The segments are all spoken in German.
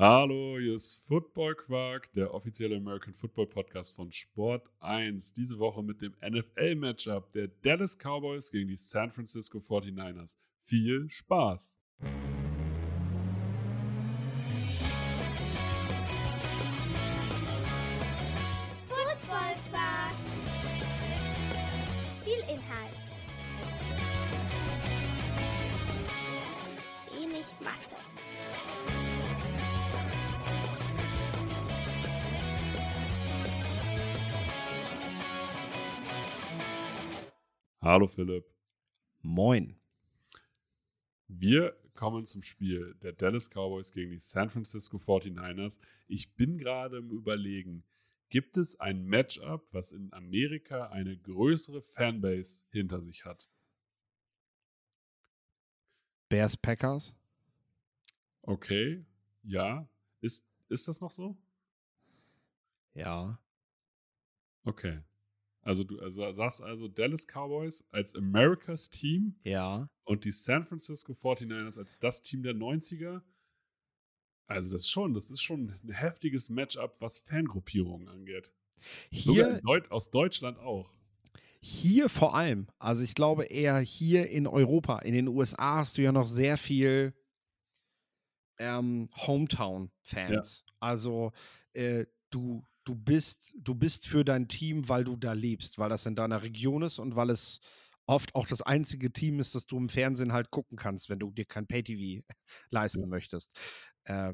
Hallo, hier ist Football Quark, der offizielle American Football Podcast von Sport 1. Diese Woche mit dem NFL-Matchup der Dallas Cowboys gegen die San Francisco 49ers. Viel Spaß! Football Quark. Viel Inhalt. Wenig Masse. Hallo Philipp. Moin. Wir kommen zum Spiel der Dallas Cowboys gegen die San Francisco 49ers. Ich bin gerade im Überlegen, gibt es ein Matchup, was in Amerika eine größere Fanbase hinter sich hat? Bears Packers? Okay, ja. Ist, ist das noch so? Ja. Okay. Also du also sagst also Dallas Cowboys als Americas Team Ja. und die San Francisco 49ers als das Team der 90er. Also das ist schon, das ist schon ein heftiges Matchup, was Fangruppierungen angeht. Hier, Deut aus Deutschland auch. hier vor allem, also ich glaube eher hier in Europa, in den USA hast du ja noch sehr viel ähm, Hometown-Fans. Also äh, du, du, bist, du bist für dein Team, weil du da lebst, weil das in deiner Region ist und weil es oft auch das einzige Team ist, das du im Fernsehen halt gucken kannst, wenn du dir kein Pay-TV leisten Ja. möchtest. Äh,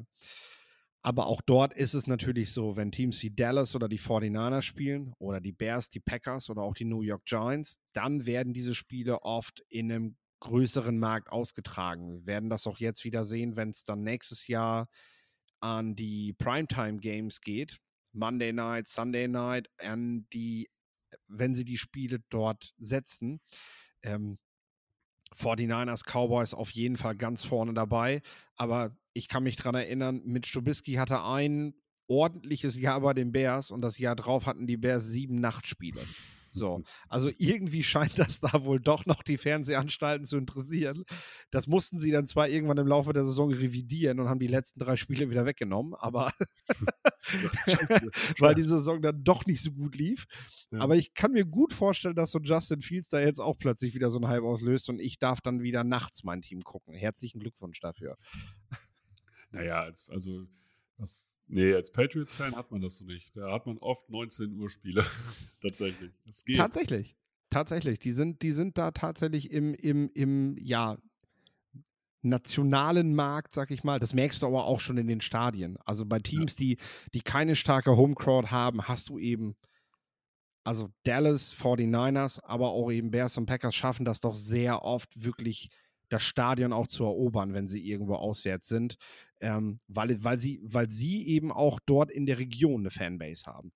aber auch dort ist es natürlich so, wenn Teams wie Dallas oder die 49ers spielen oder die Bears, die Packers oder auch die New York Giants, dann werden diese Spiele oft in einem größeren Markt ausgetragen. Wir werden das auch jetzt wieder sehen, wenn es dann nächstes Jahr an die Primetime Games geht. Monday Night, Sunday Night, an die, wenn sie die Spiele dort setzen. Ähm, 49ers, Cowboys auf jeden Fall ganz vorne dabei. Aber ich kann mich dran erinnern, mit Stubisky hatte ein ordentliches Jahr bei den Bears und das Jahr drauf hatten die Bears sieben Nachtspiele. So, also irgendwie scheint das da wohl doch noch die Fernsehanstalten zu interessieren. Das mussten sie dann zwar irgendwann im Laufe der Saison revidieren und haben die letzten drei Spiele wieder weggenommen, aber weil die Saison dann doch nicht so gut lief. Ja. Aber ich kann mir gut vorstellen, dass so Justin Fields da jetzt auch plötzlich wieder so einen Hype auslöst und ich darf dann wieder nachts mein Team gucken. Herzlichen Glückwunsch dafür. Naja, als, also was, nee, als Patriots-Fan hat man das so nicht. Da hat man oft 19 Uhr Spiele. Tatsächlich. Tatsächlich. Tatsächlich. Die sind, die sind da tatsächlich im, im, im, ja, nationalen Markt, sag ich mal. Das merkst du aber auch schon in den Stadien. Also bei Teams, die, die keine starke Homecrowd haben, hast du eben, also Dallas, 49ers, aber auch eben Bears und Packers schaffen das doch sehr oft wirklich das Stadion auch zu erobern, wenn sie irgendwo auswärts sind, ähm, weil, weil, sie, weil sie eben auch dort in der Region eine Fanbase haben.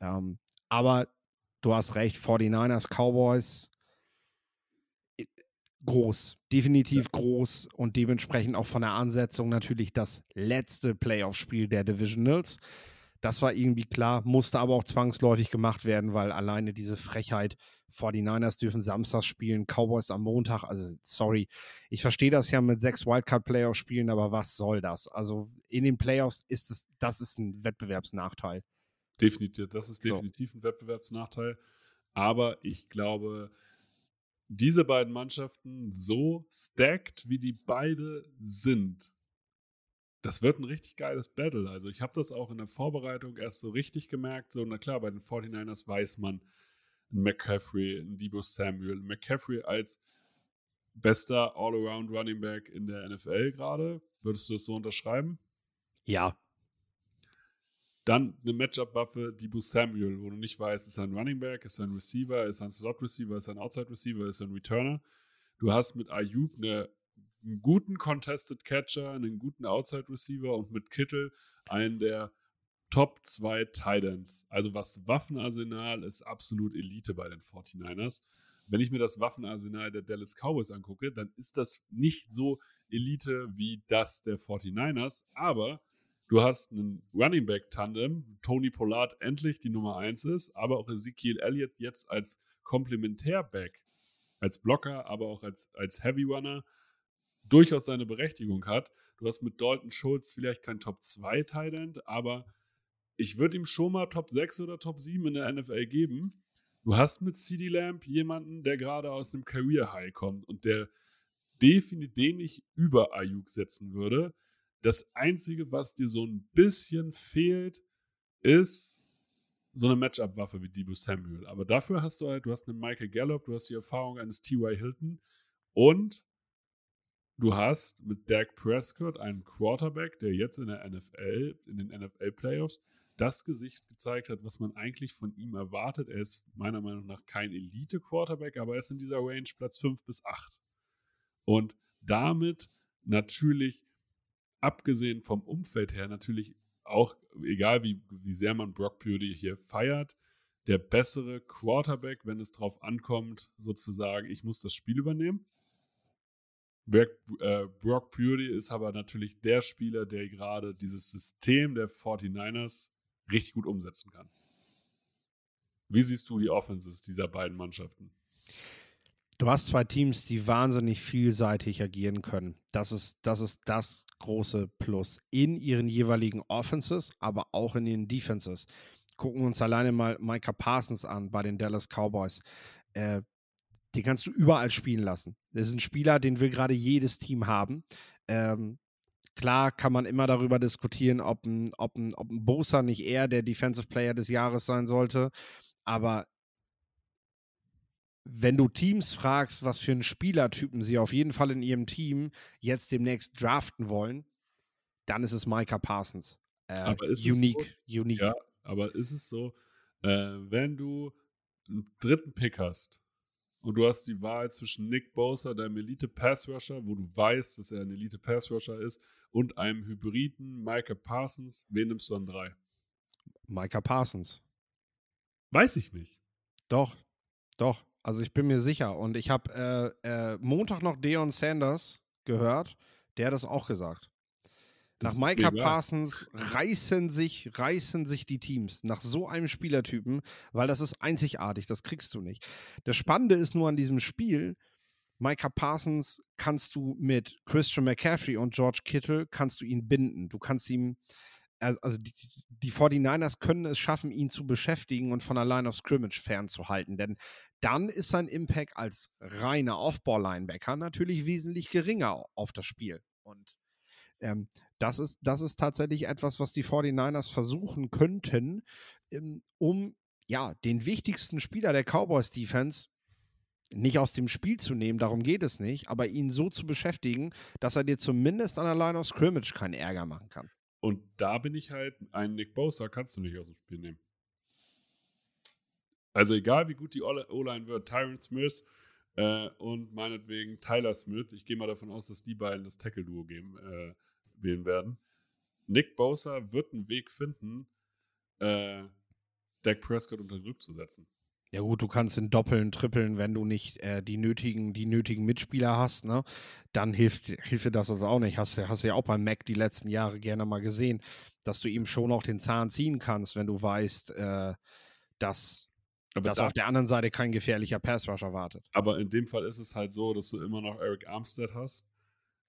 Ähm, aber du hast recht, 49ers, Cowboys, groß, definitiv groß und dementsprechend auch von der Ansetzung natürlich das letzte Playoff-Spiel der Divisionals. Das war irgendwie klar, musste aber auch zwangsläufig gemacht werden, weil alleine diese Frechheit, 49ers dürfen Samstag spielen, Cowboys am Montag, also sorry, ich verstehe das ja mit sechs Wildcard-Playoffs spielen, aber was soll das? Also in den Playoffs ist es, das ist ein Wettbewerbsnachteil. Definitiv, das ist So. definitiv ein Wettbewerbsnachteil. Aber ich glaube, diese beiden Mannschaften so stacked, wie die beide sind, das wird ein richtig geiles Battle. Also ich habe das auch in der Vorbereitung erst so richtig gemerkt. So, na klar, bei den 49ers weiß man, ein McCaffrey, ein Debo Samuel, ein McCaffrey als bester All-Around Running Back in der NFL gerade. Würdest du das so unterschreiben? Ja, Dann eine Matchup-Waffe, Debo Samuel, wo du nicht weißt, ist er ein Running Back, ist er ein Receiver, ist er ein Slot-Receiver, ist er ein Outside-Receiver, ist er ein Returner. Du hast mit Ayuk eine, einen guten Contested Catcher, einen guten Outside-Receiver und mit Kittel einen der Top 2 Titans. Also was Waffenarsenal ist absolut Elite bei den 49ers. Wenn ich mir das Waffenarsenal der Dallas Cowboys angucke, dann ist das nicht so Elite wie das der 49ers, aber Du hast einen Running Back Tandem, Tony Pollard endlich die Nummer 1 ist, aber auch Ezekiel Elliott jetzt als Komplementärback, als Blocker, aber auch als, als Heavy Runner durchaus seine Berechtigung hat. Du hast mit Dalton Schultz vielleicht kein Top 2 Tight aber ich würde ihm schon mal Top 6 oder Top 7 in der NFL geben. Du hast mit CD Lamp jemanden, der gerade aus einem Career High kommt und der definitiv den ich über Ayuk setzen würde. Das Einzige, was dir so ein bisschen fehlt, ist so eine Matchup-Waffe wie Debo Samuel. Aber dafür hast du halt, du hast einen Michael Gallup, du hast die Erfahrung eines T.Y. Hilton und du hast mit Dak Prescott einen Quarterback, der jetzt in der NFL, in den NFL-Playoffs, das Gesicht gezeigt hat, was man eigentlich von ihm erwartet. Er ist meiner Meinung nach kein Elite-Quarterback, aber er ist in dieser Range Platz 5 bis 8. Und damit natürlich, abgesehen vom Umfeld her, natürlich auch, egal wie, wie sehr man Brock Purdy hier feiert, der bessere Quarterback, wenn es darauf ankommt, sozusagen, ich muss das Spiel übernehmen. Brock, äh, Brock Purdy ist aber natürlich der Spieler, der gerade dieses System der 49ers richtig gut umsetzen kann. Wie siehst du die Offenses dieser beiden Mannschaften? Du hast zwei Teams, die wahnsinnig vielseitig agieren können. Das ist, das ist das große Plus in ihren jeweiligen Offenses, aber auch in ihren Defenses. Gucken wir uns alleine mal Micah Parsons an bei den Dallas Cowboys. Äh, den kannst du überall spielen lassen. Das ist ein Spieler, den will gerade jedes Team haben. Ähm, Klar kann man immer darüber diskutieren, ob ein, ob ein, ob ein Bosa nicht eher der Defensive Player des Jahres sein sollte. Aber wenn du Teams fragst, was für einen Spielertypen sie auf jeden Fall in ihrem Team jetzt demnächst draften wollen, dann ist es Micah Parsons. Äh, aber ist unique, es so? unique. Ja, aber ist es so, äh, wenn du einen dritten Pick hast und du hast die Wahl zwischen Nick Bosa, deinem Elite Pass Rusher, wo du weißt, dass er ein Elite Pass Rusher ist, und einem Hybriden Micah Parsons. Wen nimmst du an drei? Micah Parsons. Weiß ich nicht. Doch, doch. Also ich bin mir sicher. Und ich habe äh, äh, Montag noch Deon Sanders gehört, der hat das auch gesagt. Das nach Micah Parsons reißen sich, reißen sich die Teams nach so einem Spielertypen, weil das ist einzigartig, das kriegst du nicht. Das Spannende ist nur an diesem Spiel, Micah Parsons kannst du mit Christian McCaffrey und George Kittle kannst du ihn binden. Du kannst ihm, also die, die 49ers können es schaffen, ihn zu beschäftigen und von der Line of Scrimmage fernzuhalten. Denn dann ist sein Impact als reiner Off-Ball-Linebacker natürlich wesentlich geringer auf das Spiel. Und ähm, das, ist, das ist tatsächlich etwas, was die 49ers versuchen könnten, ähm, um ja, den wichtigsten Spieler der Cowboys-Defense nicht aus dem Spiel zu nehmen, darum geht es nicht, aber ihn so zu beschäftigen, dass er dir zumindest an der Line of Scrimmage keinen Ärger machen kann. Und da bin ich halt, ein Nick Bosa kannst du nicht aus dem Spiel nehmen. Also egal wie gut die O-Line wird, Tyron Smith äh, und meinetwegen Tyler Smith, ich gehe mal davon aus, dass die beiden das Tackle-Duo äh, wählen werden. Nick Bosa wird einen Weg finden, äh, Dak Prescott unter Druck zu setzen. Ja gut, du kannst in Doppeln, Trippeln, wenn du nicht äh, die, nötigen, die nötigen Mitspieler hast, ne? dann hilft, hilft dir das also auch nicht. Hast, hast du ja auch beim Mac die letzten Jahre gerne mal gesehen, dass du ihm schon auch den Zahn ziehen kannst, wenn du weißt, äh, dass, dass da, auf der anderen Seite kein gefährlicher Passrusher wartet. Aber in dem Fall ist es halt so, dass du immer noch Eric Armstead hast,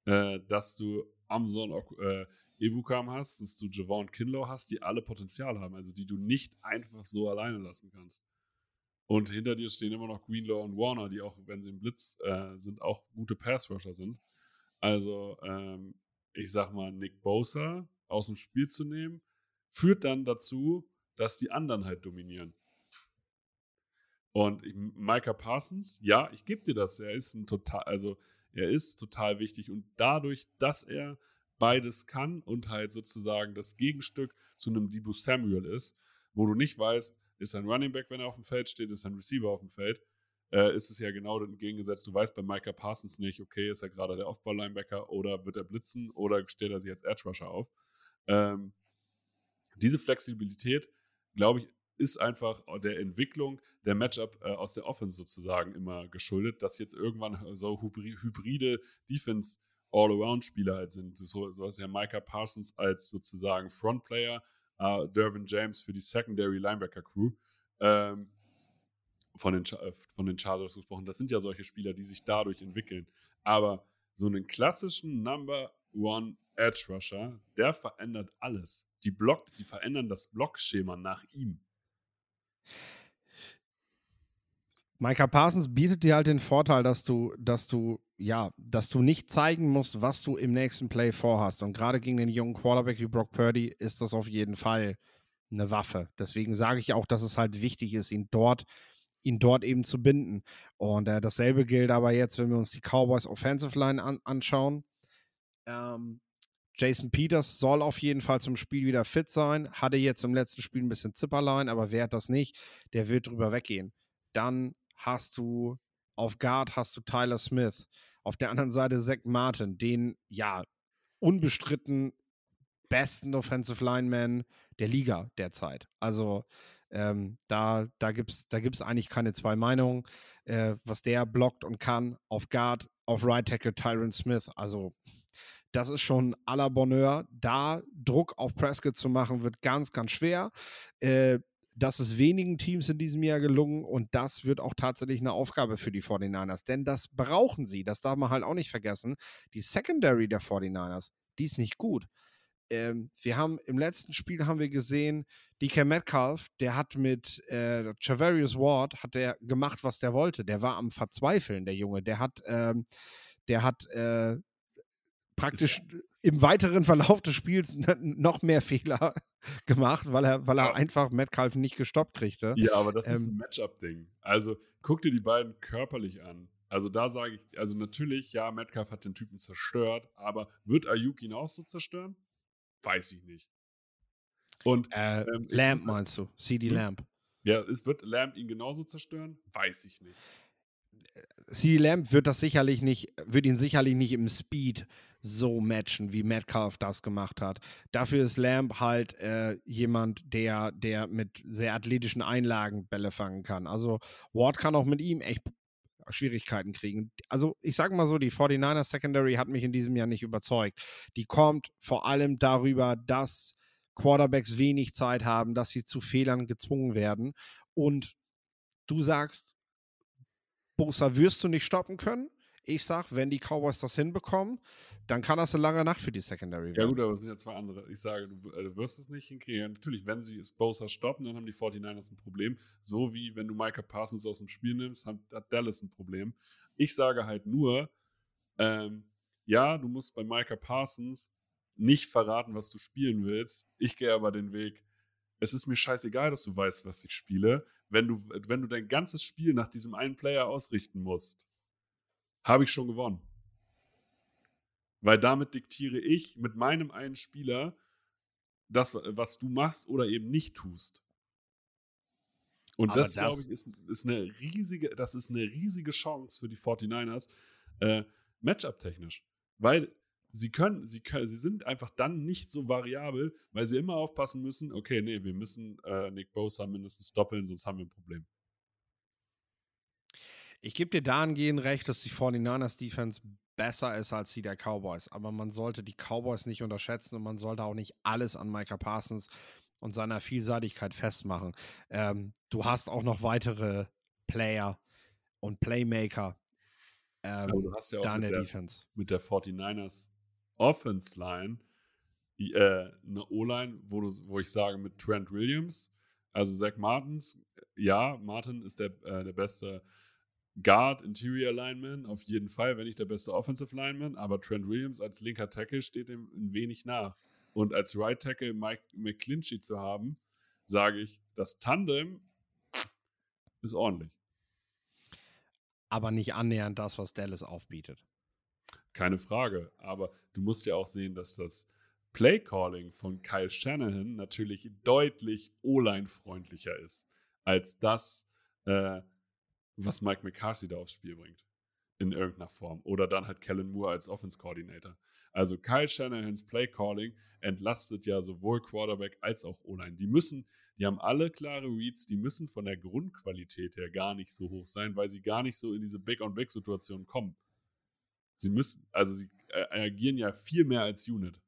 äh, dass du Amazon äh, Ebukam hast, dass du Javon Kinlaw hast, die alle Potenzial haben, also die du nicht einfach so alleine lassen kannst. Und hinter dir stehen immer noch Greenlaw und Warner, die auch, wenn sie im Blitz äh, sind, auch gute Pass-Rusher sind. Also, ähm, ich sag mal, Nick Bosa aus dem Spiel zu nehmen, führt dann dazu, dass die anderen halt dominieren. Und Micah Parsons, ja, ich gebe dir das. Er ist ein total, also er ist total wichtig. Und dadurch, dass er beides kann und halt sozusagen das Gegenstück zu einem Debo Samuel ist, wo du nicht weißt, ist ein Running Back, wenn er auf dem Feld steht, ist ein Receiver auf dem Feld, äh, ist es ja genau entgegengesetzt. Du weißt bei Micah Parsons nicht, okay, ist er gerade der Off-Ball-Linebacker oder wird er blitzen oder stellt er sich als Edge Rusher auf. Ähm, diese Flexibilität, glaube ich, ist einfach der Entwicklung der Matchup äh, aus der Offense sozusagen immer geschuldet, dass jetzt irgendwann so hybride Defense All-Around-Spieler halt sind. So, so was ja Micah Parsons als sozusagen Frontplayer äh, Dervin James für die Secondary Linebacker Crew. Ähm, von den, äh, von den Chargers gesprochen. Das sind ja solche Spieler, die sich dadurch entwickeln. Aber so einen klassischen Number One Edge Rusher, der verändert alles. Die Block, die verändern das Blockschema nach ihm. Micah Parsons bietet dir halt den Vorteil, dass du, dass du, ja, dass du nicht zeigen musst, was du im nächsten Play vorhast. Und gerade gegen den jungen Quarterback wie Brock Purdy ist das auf jeden Fall eine Waffe. Deswegen sage ich auch, dass es halt wichtig ist, ihn dort, ihn dort eben zu binden. Und äh, dasselbe gilt aber jetzt, wenn wir uns die Cowboys Offensive Line an, anschauen. Ähm, Jason Peters soll auf jeden Fall zum Spiel wieder fit sein. Hatte jetzt im letzten Spiel ein bisschen Zipperlein, aber wer hat das nicht, der wird drüber weggehen. Dann hast du auf Guard hast du Tyler Smith. Auf der anderen Seite Zach Martin, den ja unbestritten besten Offensive Lineman der Liga derzeit. Also ähm, da, da gibt es da gibt's eigentlich keine zwei Meinungen, äh, was der blockt und kann. Auf Guard, auf Right Tackle Tyron Smith. Also das ist schon à la Bonheur. Da Druck auf Prescott zu machen, wird ganz, ganz schwer. Äh, das ist wenigen Teams in diesem Jahr gelungen und das wird auch tatsächlich eine Aufgabe für die 49ers, denn das brauchen sie, das darf man halt auch nicht vergessen. Die Secondary der 49ers, die ist nicht gut. Ähm, wir haben im letzten Spiel haben wir gesehen, DK Metcalf, der hat mit äh, Javarius Ward, hat der gemacht, was der wollte. Der war am Verzweifeln, der Junge. Der hat, ähm, der hat äh, praktisch im weiteren Verlauf des Spiels noch mehr Fehler gemacht, weil er, weil er ja. einfach Metcalf nicht gestoppt kriegte. Ja, aber das ähm, ist ein Matchup-Ding. Also guck dir die beiden körperlich an. Also da sage ich, also natürlich, ja, Metcalf hat den Typen zerstört, aber wird Ayuk ihn auch so zerstören? Weiß ich nicht. Und äh, ähm, Lamp meinst du? CD hm? Lamp. Ja, es wird Lamp ihn genauso zerstören? Weiß ich nicht. CD Lamp wird das sicherlich nicht, wird ihn sicherlich nicht im Speed so matchen, wie Metcalf das gemacht hat. Dafür ist Lamb halt äh, jemand, der, der mit sehr athletischen Einlagen Bälle fangen kann. Also Ward kann auch mit ihm echt Schwierigkeiten kriegen. Also ich sage mal so, die 49er Secondary hat mich in diesem Jahr nicht überzeugt. Die kommt vor allem darüber, dass Quarterbacks wenig Zeit haben, dass sie zu Fehlern gezwungen werden. Und du sagst, Bosa wirst du nicht stoppen können. Ich sage, wenn die Cowboys das hinbekommen, dann kann das eine lange Nacht für die Secondary werden. Ja gut, aber es sind ja zwei andere. Ich sage, du, äh, du wirst es nicht hinkriegen. Natürlich, wenn sie Bosa stoppen, dann haben die 49ers ein Problem. So wie wenn du Micah Parsons aus dem Spiel nimmst, hat, hat Dallas ein Problem. Ich sage halt nur, ähm, ja, du musst bei Micah Parsons nicht verraten, was du spielen willst. Ich gehe aber den Weg, es ist mir scheißegal, dass du weißt, was ich spiele. Wenn du, wenn du dein ganzes Spiel nach diesem einen Player ausrichten musst, habe ich schon gewonnen. Weil damit diktiere ich mit meinem einen Spieler das, was du machst oder eben nicht tust. Und das, das glaube ich, ist, ist, eine riesige, das ist eine riesige Chance für die 49ers, äh, Matchup-technisch. Weil sie können, sie können, sie sind einfach dann nicht so variabel, weil sie immer aufpassen müssen, okay, nee, wir müssen äh, Nick Bosa mindestens doppeln, sonst haben wir ein Problem. Ich gebe dir dahingehend recht, dass die 49ers Defense besser ist als die der Cowboys. Aber man sollte die Cowboys nicht unterschätzen und man sollte auch nicht alles an Micah Parsons und seiner Vielseitigkeit festmachen. Ähm, du hast auch noch weitere Player und Playmaker ähm, du hast ja auch da in der, der, Defense. Mit der 49ers Offense Line äh, eine O-Line, wo, wo ich sage mit Trent Williams, also Zach Martins, ja, Martin ist der, äh, der beste Guard, Interior Lineman, auf jeden Fall, wenn nicht der beste Offensive Lineman, aber Trent Williams als linker Tackle steht ihm ein wenig nach. Und als Right Tackle Mike McClinchy zu haben, sage ich, das Tandem ist ordentlich. Aber nicht annähernd das, was Dallas aufbietet. Keine Frage. Aber du musst ja auch sehen, dass das Play Calling von Kyle Shanahan natürlich deutlich O-Line-freundlicher ist als das, äh, was Mike McCarthy da aufs Spiel bringt. In irgendeiner Form. Oder dann halt Kellen Moore als Offense Coordinator. Also Kyle Shanahans Play Calling entlastet ja sowohl Quarterback als auch O-Line. Die müssen, die haben alle klare Reads, die müssen von der Grundqualität her gar nicht so hoch sein, weil sie gar nicht so in diese Big-on-Big-Situation kommen. Sie müssen, also sie äh, agieren ja viel mehr als Unit.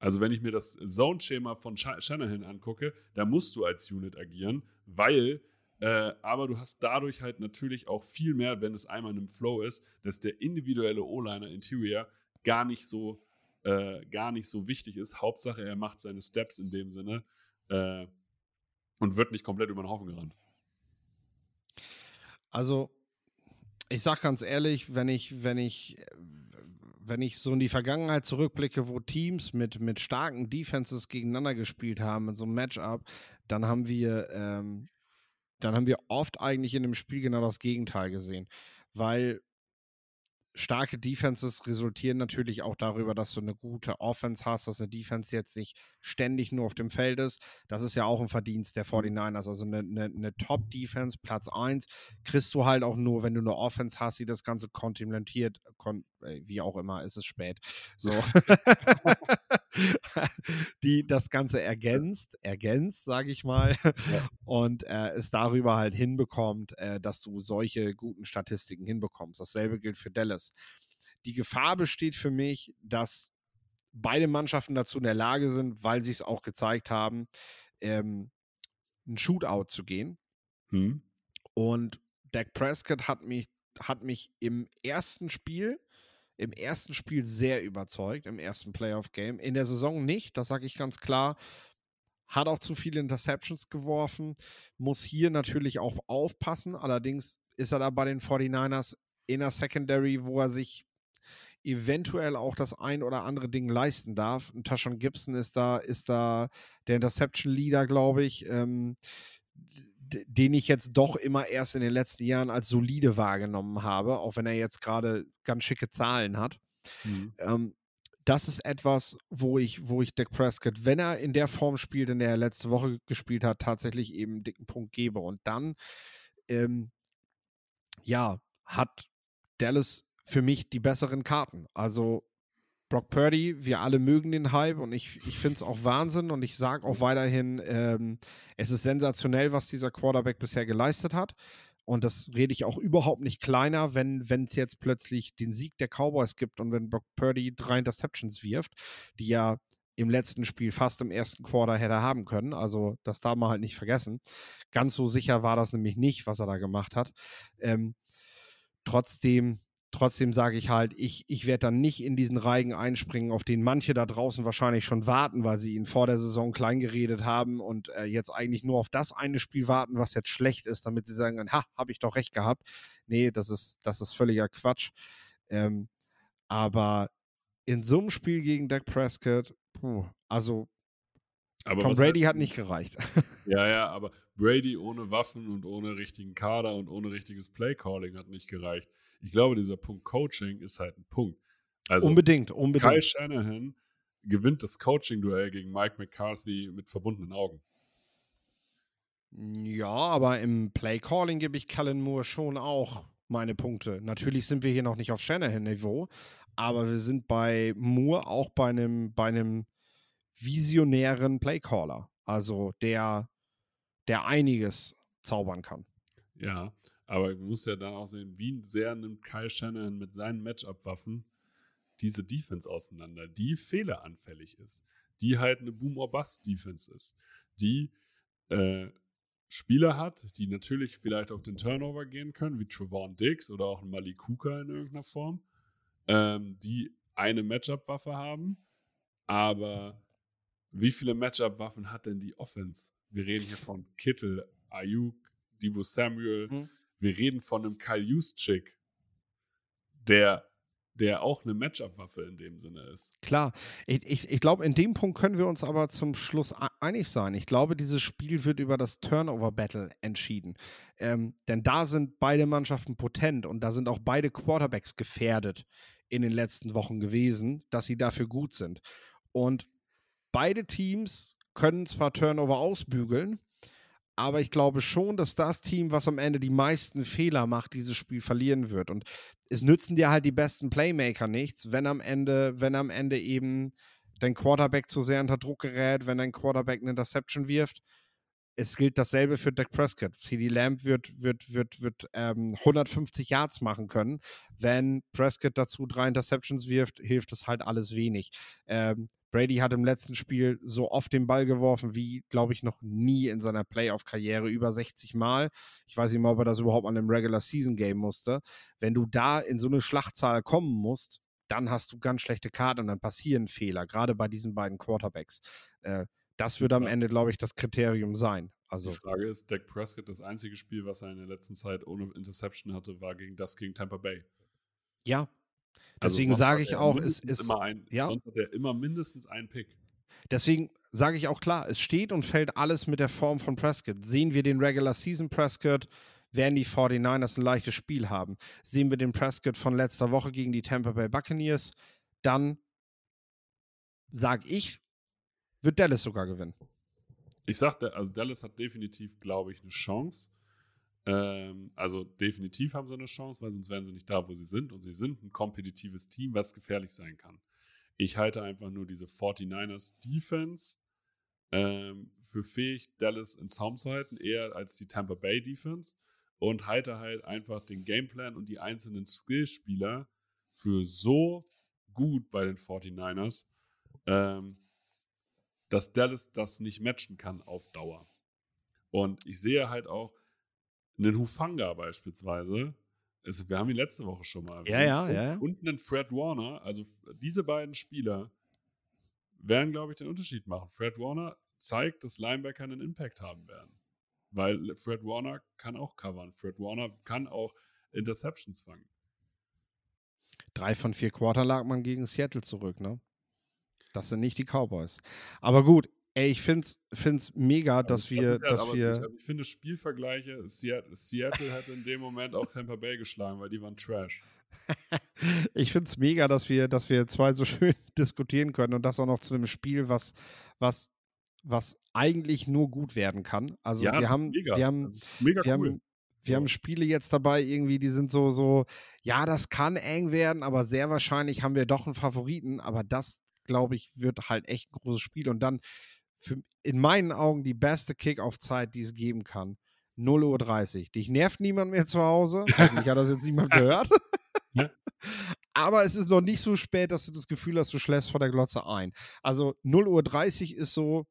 Also wenn ich mir das Zone-Schema von Shanahan angucke, da musst du als Unit agieren, weil Äh, aber du hast dadurch halt natürlich auch viel mehr, wenn es einmal in einem Flow ist, dass der individuelle O-Liner Interior gar nicht so äh, gar nicht so wichtig ist. Hauptsache, er macht seine Steps in dem Sinne äh, und wird nicht komplett über den Haufen gerannt. Also, ich sag ganz ehrlich, wenn ich, wenn ich, wenn ich so in die Vergangenheit zurückblicke, wo Teams mit, mit starken Defenses gegeneinander gespielt haben, in so einem Matchup, dann haben wir, ähm, dann haben wir oft eigentlich in dem Spiel genau das Gegenteil gesehen. Weil starke Defenses resultieren natürlich auch darüber, dass du eine gute Offense hast, dass eine Defense jetzt nicht ständig nur auf dem Feld ist. Das ist ja auch ein Verdienst der 49ers. Mhm. Also eine, eine, eine Top-Defense, Platz 1, kriegst du halt auch nur, wenn du eine Offense hast, die das Ganze kontemplatiert, kon äh, wie auch immer, ist es spät. So. die das Ganze ergänzt, ergänzt, sage ich mal, ja. und äh, es darüber halt hinbekommt, äh, dass du solche guten Statistiken hinbekommst. Dasselbe gilt für Dallas. Die Gefahr besteht für mich, dass beide Mannschaften dazu in der Lage sind, weil sie es auch gezeigt haben, ähm, ein Shootout zu gehen. Hm. Und Dak Prescott hat mich, hat mich im ersten Spiel im ersten Spiel sehr überzeugt, im ersten Playoff-Game. In der Saison nicht, das sage ich ganz klar. Hat auch zu viele Interceptions geworfen, muss hier natürlich auch aufpassen. Allerdings ist er da bei den 49ers in der Secondary, wo er sich eventuell auch das ein oder andere Ding leisten darf. Und Tashon Gibson ist da, ist da der Interception-Leader, glaube ich. Ähm, den ich jetzt doch immer erst in den letzten Jahren als solide wahrgenommen habe, auch wenn er jetzt gerade ganz schicke Zahlen hat. Mhm. Ähm, das ist etwas, wo ich, wo ich Dak Prescott, wenn er in der Form spielt, in der er letzte Woche gespielt hat, tatsächlich eben einen dicken Punkt gebe. Und dann, ähm, ja, hat Dallas für mich die besseren Karten. Also Brock Purdy, wir alle mögen den Hype und ich, ich finde es auch Wahnsinn und ich sage auch weiterhin, ähm, es ist sensationell, was dieser Quarterback bisher geleistet hat. Und das rede ich auch überhaupt nicht kleiner, wenn es jetzt plötzlich den Sieg der Cowboys gibt und wenn Brock Purdy drei Interceptions wirft, die ja im letzten Spiel fast im ersten Quarter hätte haben können. Also das darf man halt nicht vergessen. Ganz so sicher war das nämlich nicht, was er da gemacht hat. Ähm, trotzdem Trotzdem sage ich halt, ich, ich werde dann nicht in diesen Reigen einspringen, auf den manche da draußen wahrscheinlich schon warten, weil sie ihn vor der Saison kleingeredet haben und äh, jetzt eigentlich nur auf das eine Spiel warten, was jetzt schlecht ist, damit sie sagen, ha, habe ich doch recht gehabt. Nee, das ist, das ist völliger Quatsch. Ähm, aber in so einem Spiel gegen Dak Prescott, puh, also aber Tom Brady hat, hat nicht gereicht. Ja, ja, aber Brady ohne Waffen und ohne richtigen Kader und ohne richtiges Playcalling hat nicht gereicht. Ich glaube, dieser Punkt Coaching ist halt ein Punkt. Also unbedingt, unbedingt. Kyle Shanahan gewinnt das Coaching-Duell gegen Mike McCarthy mit verbundenen Augen. Ja, aber im Playcalling gebe ich Callan Moore schon auch meine Punkte. Natürlich sind wir hier noch nicht auf Shanahan-Niveau, aber wir sind bei Moore auch bei einem, bei einem visionären Playcaller. Also der, der einiges zaubern kann. Ja, aber du musst ja dann auch sehen, wie sehr nimmt Kyle Shannon mit seinen Matchup-Waffen diese Defense auseinander, die fehleranfällig ist, die halt eine Boom-or-Bust-Defense ist, die äh, Spieler hat, die natürlich vielleicht auf den Turnover gehen können, wie Trevon Diggs oder auch ein Kuka in irgendeiner Form, ähm, die eine Matchup-Waffe haben, aber wie viele Matchup-Waffen hat denn die Offense? Wir reden hier von Kittel, Ayuk, Debo Samuel, mhm. Wir reden von einem Kyle Juszczyk, der der auch eine Matchup-Waffe in dem Sinne ist. Klar, ich, ich, ich glaube, in dem Punkt können wir uns aber zum Schluss einig sein. Ich glaube, dieses Spiel wird über das Turnover-Battle entschieden. Ähm, denn da sind beide Mannschaften potent und da sind auch beide Quarterbacks gefährdet in den letzten Wochen gewesen, dass sie dafür gut sind. Und beide Teams können zwar Turnover ausbügeln, aber ich glaube schon, dass das Team, was am Ende die meisten Fehler macht, dieses Spiel verlieren wird. Und es nützen dir halt die besten Playmaker nichts, wenn am Ende, wenn am Ende eben dein Quarterback zu sehr unter Druck gerät, wenn dein Quarterback eine Interception wirft. Es gilt dasselbe für Dak Prescott. CD Lamb wird, wird, wird, wird ähm, 150 Yards machen können. Wenn Prescott dazu drei Interceptions wirft, hilft es halt alles wenig. Ähm, Brady hat im letzten Spiel so oft den Ball geworfen wie, glaube ich, noch nie in seiner Playoff-Karriere, über 60 Mal. Ich weiß nicht mal, ob er das überhaupt an einem Regular Season Game musste. Wenn du da in so eine Schlachtzahl kommen musst, dann hast du ganz schlechte Karten und dann passieren Fehler, gerade bei diesen beiden Quarterbacks. Äh, das wird am Ende, glaube ich, das Kriterium sein. Also, Die Frage ist, Dak Prescott, das einzige Spiel, was er in der letzten Zeit ohne Interception hatte, war gegen das gegen Tampa Bay. ja. Also Deswegen sonst sage ich auch, es ist. Immer ein, ja. Sonst hat er immer mindestens einen Pick. Deswegen sage ich auch klar, es steht und fällt alles mit der Form von Prescott. Sehen wir den Regular Season Prescott, werden die 49ers ein leichtes Spiel haben. Sehen wir den Prescott von letzter Woche gegen die Tampa Bay Buccaneers, dann sage ich, wird Dallas sogar gewinnen. Ich sagte, also Dallas hat definitiv, glaube ich, eine Chance. Ähm, also definitiv haben sie eine Chance, weil sonst wären sie nicht da, wo sie sind. Und sie sind ein kompetitives Team, was gefährlich sein kann. Ich halte einfach nur diese 49ers Defense ähm, für fähig, Dallas in Zaum zu halten, eher als die Tampa Bay Defense. Und halte halt einfach den Gameplan und die einzelnen Skillspieler für so gut bei den 49ers, ähm, dass Dallas das nicht matchen kann auf Dauer. Und ich sehe halt auch einen Hufanga beispielsweise. Es, wir haben ihn letzte Woche schon mal. Ja, ja, und, ja. Und einen Fred Warner. Also diese beiden Spieler werden, glaube ich, den Unterschied machen. Fred Warner zeigt, dass Linebacker einen Impact haben werden. Weil Fred Warner kann auch covern. Fred Warner kann auch Interceptions fangen. Drei von vier Quarter lag man gegen Seattle zurück, ne? Das sind nicht die Cowboys. Aber gut, ey, ich finde es mega, dass wir, ja dass wir. nicht- also ich finde Spielvergleiche, Seattle, Seattle hätte in dem Moment auch Tampa Bay geschlagen, weil die waren Trash. ich finde es mega, dass wir, dass wir zwei so schön diskutieren können und das auch noch zu einem Spiel, was, was, was eigentlich nur gut werden kann. Also ja, wir haben, mega. wir haben, mega wir cool. haben, wir haben Spiele jetzt dabei, irgendwie, die sind so, so, ja, das kann eng werden, aber sehr wahrscheinlich haben wir doch einen Favoriten. Aber das, glaube ich, wird halt echt ein großes Spiel. Und dann für, in meinen Augen die beste Kick-Off-Zeit, die es geben kann. 0.30 Uhr. Dich nervt niemand mehr zu Hause. Hoffentlich hat das jetzt niemand gehört. Aber es ist noch nicht so spät, dass du das Gefühl hast, du schläfst vor der Glotze ein. Also 0.30 Uhr ist so,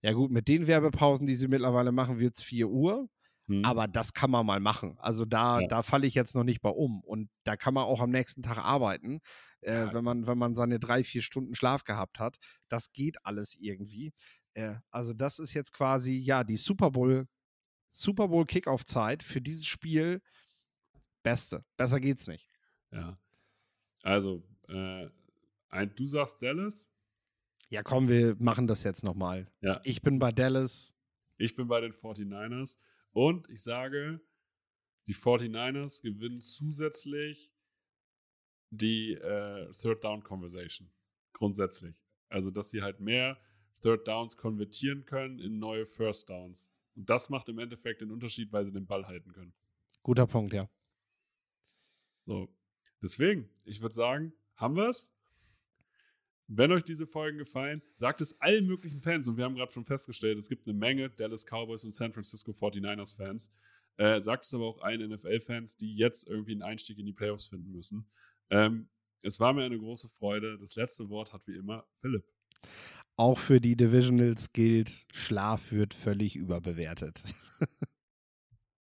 ja gut, mit den Werbepausen, die sie mittlerweile machen, wird es 4 Uhr. Hm. Aber das kann man mal machen. Also da, Ja. da falle ich jetzt noch nicht bei um. Und da kann man auch am nächsten Tag arbeiten, äh, Ja. wenn, man, wenn man seine drei, vier Stunden Schlaf gehabt hat. Das geht alles irgendwie. Äh, also das ist jetzt quasi, ja, die Super Bowl, Super Bowl Kickoff-Zeit für dieses Spiel. Beste. Besser geht's nicht. Ja. Also, äh, ein, du sagst Dallas, Ja, komm, wir machen das jetzt nochmal. Ja. Ich bin bei Dallas. ich bin bei den 49ers und ich sage, die 49ers gewinnen zusätzlich die äh, Third Down Conversation. Grundsätzlich. Also, dass sie halt mehr Third Downs konvertieren können in neue First Downs. Und das macht im Endeffekt den Unterschied, weil sie den Ball halten können. Guter Punkt, ja. So. Deswegen, ich würde sagen, haben wir es? Wenn euch diese Folgen gefallen, sagt es allen möglichen Fans. Und wir haben gerade schon festgestellt, es gibt eine Menge Dallas Cowboys und San Francisco 49ers Fans. Äh, sagt es aber auch allen NFL-Fans, die jetzt irgendwie einen Einstieg in die Playoffs finden müssen. Ähm, es war mir eine große Freude. Das letzte Wort hat wie immer Philipp. Auch für die Divisionals gilt, Schlaf wird völlig überbewertet.